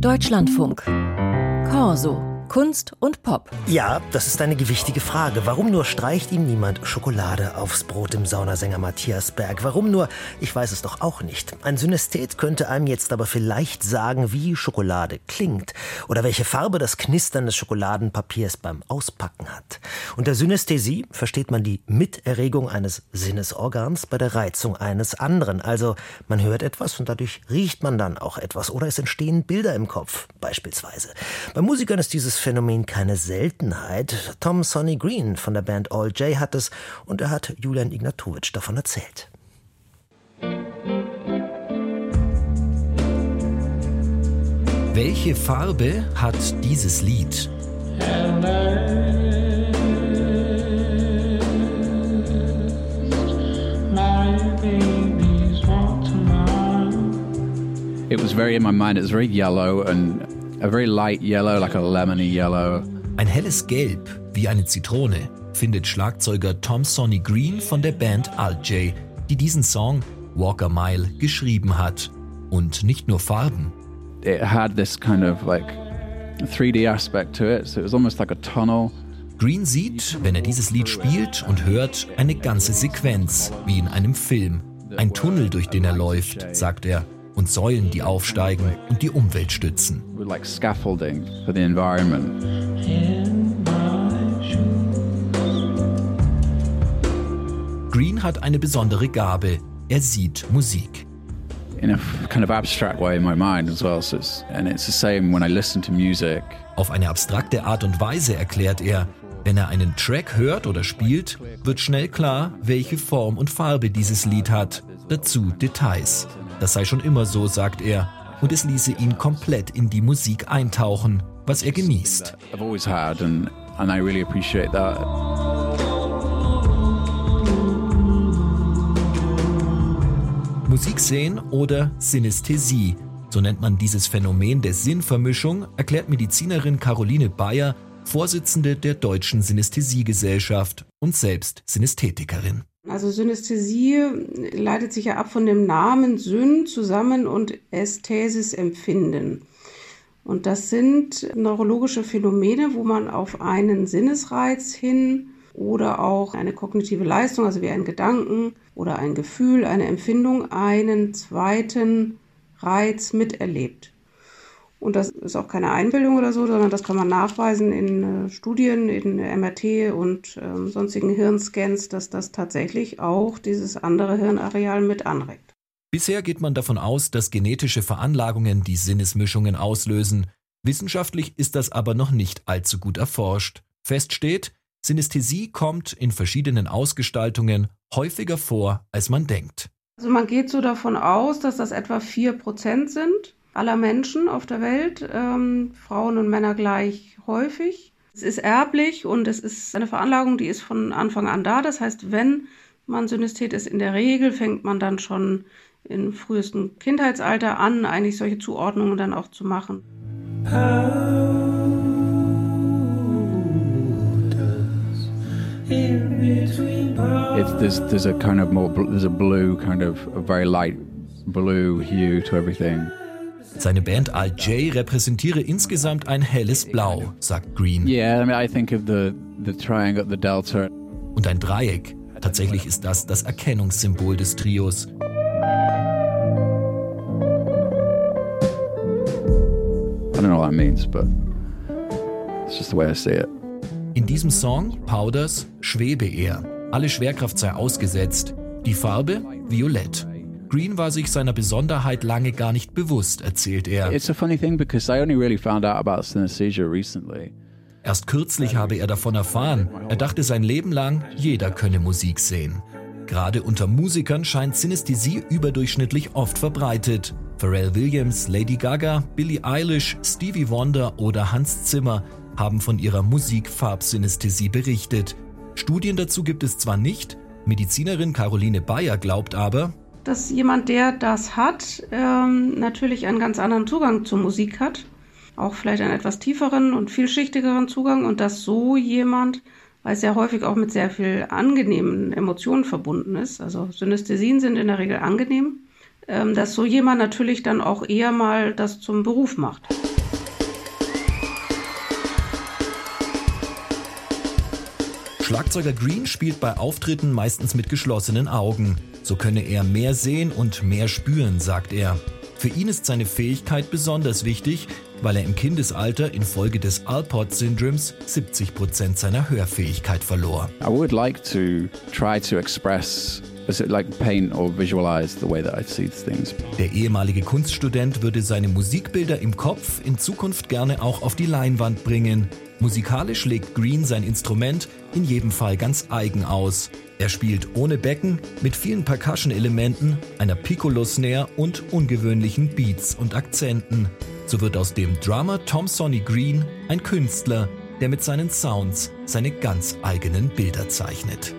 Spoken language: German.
Deutschlandfunk. Corso. Kunst und Pop. Ja, das ist eine gewichtige Frage. Warum nur streicht ihm niemand Schokolade aufs Brot im Saunasänger Matthias Berg? Warum nur? Ich weiß es doch auch nicht. Ein Synästhet könnte einem jetzt aber vielleicht sagen, wie Schokolade klingt oder welche Farbe das Knistern des Schokoladenpapiers beim Auspacken hat. Unter Synästhesie versteht man die Miterregung eines Sinnesorgans bei der Reizung eines anderen. Also man hört etwas und dadurch riecht man dann auch etwas oder es entstehen Bilder im Kopf beispielsweise. Bei Musikern ist dieses Phänomen keine Seltenheit. Tom Sonny Green von der Band All J hat es und er hat Julian Ignatowitsch davon erzählt. Welche Farbe hat dieses Lied? It was very in my mind. It was very yellow and A very light yellow, like a lemony yellow. Ein helles Gelb, wie eine Zitrone, findet Schlagzeuger Tom Sonny Green von der Band Alt J, die diesen Song Walk a Mile geschrieben hat. Und nicht nur Farben. It had this kind of like 3D aspect to it, so it was almost like a tunnel. Green sieht, wenn er dieses Lied spielt und hört, eine ganze Sequenz, wie in einem Film. Ein Tunnel, durch den er läuft, sagt er und Säulen, die aufsteigen und die Umwelt stützen. Green hat eine besondere Gabe. Er sieht Musik. Auf eine abstrakte Art und Weise erklärt er, wenn er einen Track hört oder spielt, wird schnell klar, welche Form und Farbe dieses Lied hat. Dazu Details. Das sei schon immer so, sagt er, und es ließe ihn komplett in die Musik eintauchen, was er genießt. Musik sehen oder Synästhesie, so nennt man dieses Phänomen der Sinnvermischung, erklärt Medizinerin Caroline Bayer, Vorsitzende der Deutschen Synästhesiegesellschaft und selbst Synästhetikerin. Also Synästhesie leitet sich ja ab von dem Namen Syn zusammen und Ästhesis empfinden. Und das sind neurologische Phänomene, wo man auf einen Sinnesreiz hin oder auch eine kognitive Leistung, also wie ein Gedanken oder ein Gefühl, eine Empfindung, einen zweiten Reiz miterlebt. Und das ist auch keine Einbildung oder so, sondern das kann man nachweisen in äh, Studien, in MRT und äh, sonstigen Hirnscans, dass das tatsächlich auch dieses andere Hirnareal mit anregt. Bisher geht man davon aus, dass genetische Veranlagungen die Sinnesmischungen auslösen. Wissenschaftlich ist das aber noch nicht allzu gut erforscht. Fest steht, Synästhesie kommt in verschiedenen Ausgestaltungen häufiger vor, als man denkt. Also man geht so davon aus, dass das etwa 4% sind aller Menschen auf der Welt, ähm, Frauen und Männer gleich häufig. Es ist erblich und es ist eine Veranlagung, die ist von Anfang an da. Das heißt, wenn man Synesthet ist, in der Regel fängt man dann schon im frühesten Kindheitsalter an, eigentlich solche Zuordnungen dann auch zu machen. It's there's there's a kind of more there's a blue kind of a very light blue hue to everything. Seine Band Al J repräsentiere insgesamt ein helles Blau, sagt Green. Und ein Dreieck. Tatsächlich ist das das Erkennungssymbol des Trios. In diesem Song, Powders, schwebe er. Alle Schwerkraft sei ausgesetzt. Die Farbe violett. Green war sich seiner Besonderheit lange gar nicht bewusst, erzählt er. Erst kürzlich habe er davon erfahren. Er dachte sein Leben lang, jeder könne Musik sehen. Gerade unter Musikern scheint Synästhesie überdurchschnittlich oft verbreitet. Pharrell Williams, Lady Gaga, Billie Eilish, Stevie Wonder oder Hans Zimmer haben von ihrer Musikfarbsynästhesie berichtet. Studien dazu gibt es zwar nicht, Medizinerin Caroline Bayer glaubt aber, dass jemand, der das hat, ähm, natürlich einen ganz anderen Zugang zur Musik hat, auch vielleicht einen etwas tieferen und vielschichtigeren Zugang und dass so jemand, weil es ja häufig auch mit sehr viel angenehmen Emotionen verbunden ist, also Synästhesien sind in der Regel angenehm, ähm, dass so jemand natürlich dann auch eher mal das zum Beruf macht. Schlagzeuger Green spielt bei Auftritten meistens mit geschlossenen Augen. So könne er mehr sehen und mehr spüren, sagt er. Für ihn ist seine Fähigkeit besonders wichtig, weil er im Kindesalter infolge des Alport-Syndroms 70 Prozent seiner Hörfähigkeit verlor. I would like to try to express Der ehemalige Kunststudent würde seine Musikbilder im Kopf in Zukunft gerne auch auf die Leinwand bringen. Musikalisch legt Green sein Instrument in jedem Fall ganz eigen aus. Er spielt ohne Becken, mit vielen Percussion-Elementen, einer Piccolo-Snare und ungewöhnlichen Beats und Akzenten. So wird aus dem Drummer Tom Sonny Green ein Künstler, der mit seinen Sounds seine ganz eigenen Bilder zeichnet.